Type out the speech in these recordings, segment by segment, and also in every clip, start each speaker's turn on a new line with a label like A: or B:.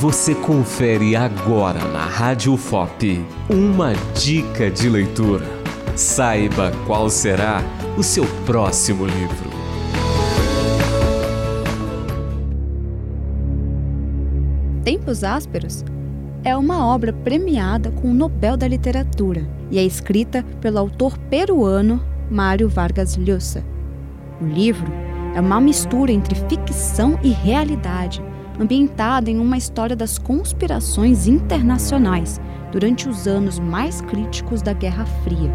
A: Você confere agora na Rádio FOP uma dica de leitura. Saiba qual será o seu próximo livro.
B: Tempos Ásperos é uma obra premiada com o Nobel da Literatura e é escrita pelo autor peruano Mário Vargas Llosa. O livro é uma mistura entre ficção e realidade, ambientada em uma história das conspirações internacionais durante os anos mais críticos da Guerra Fria.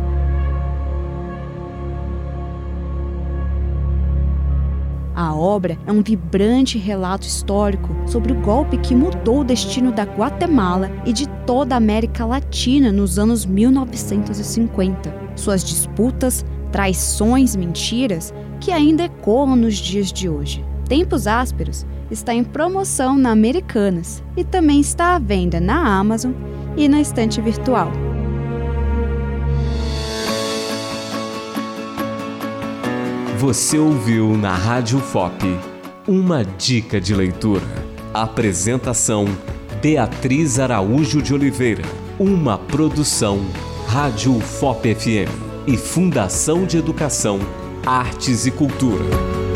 B: A obra é um vibrante relato histórico sobre o golpe que mudou o destino da Guatemala e de toda a América Latina nos anos 1950. Suas disputas, traições, mentiras que ainda ecoam nos dias de hoje. Tempos Ásperos está em promoção na Americanas e também está à venda na Amazon e na estante virtual.
A: Você ouviu na Rádio FOP uma dica de leitura. Apresentação Beatriz Araújo de Oliveira. Uma produção Rádio FOP FM e Fundação de Educação, Artes e Cultura.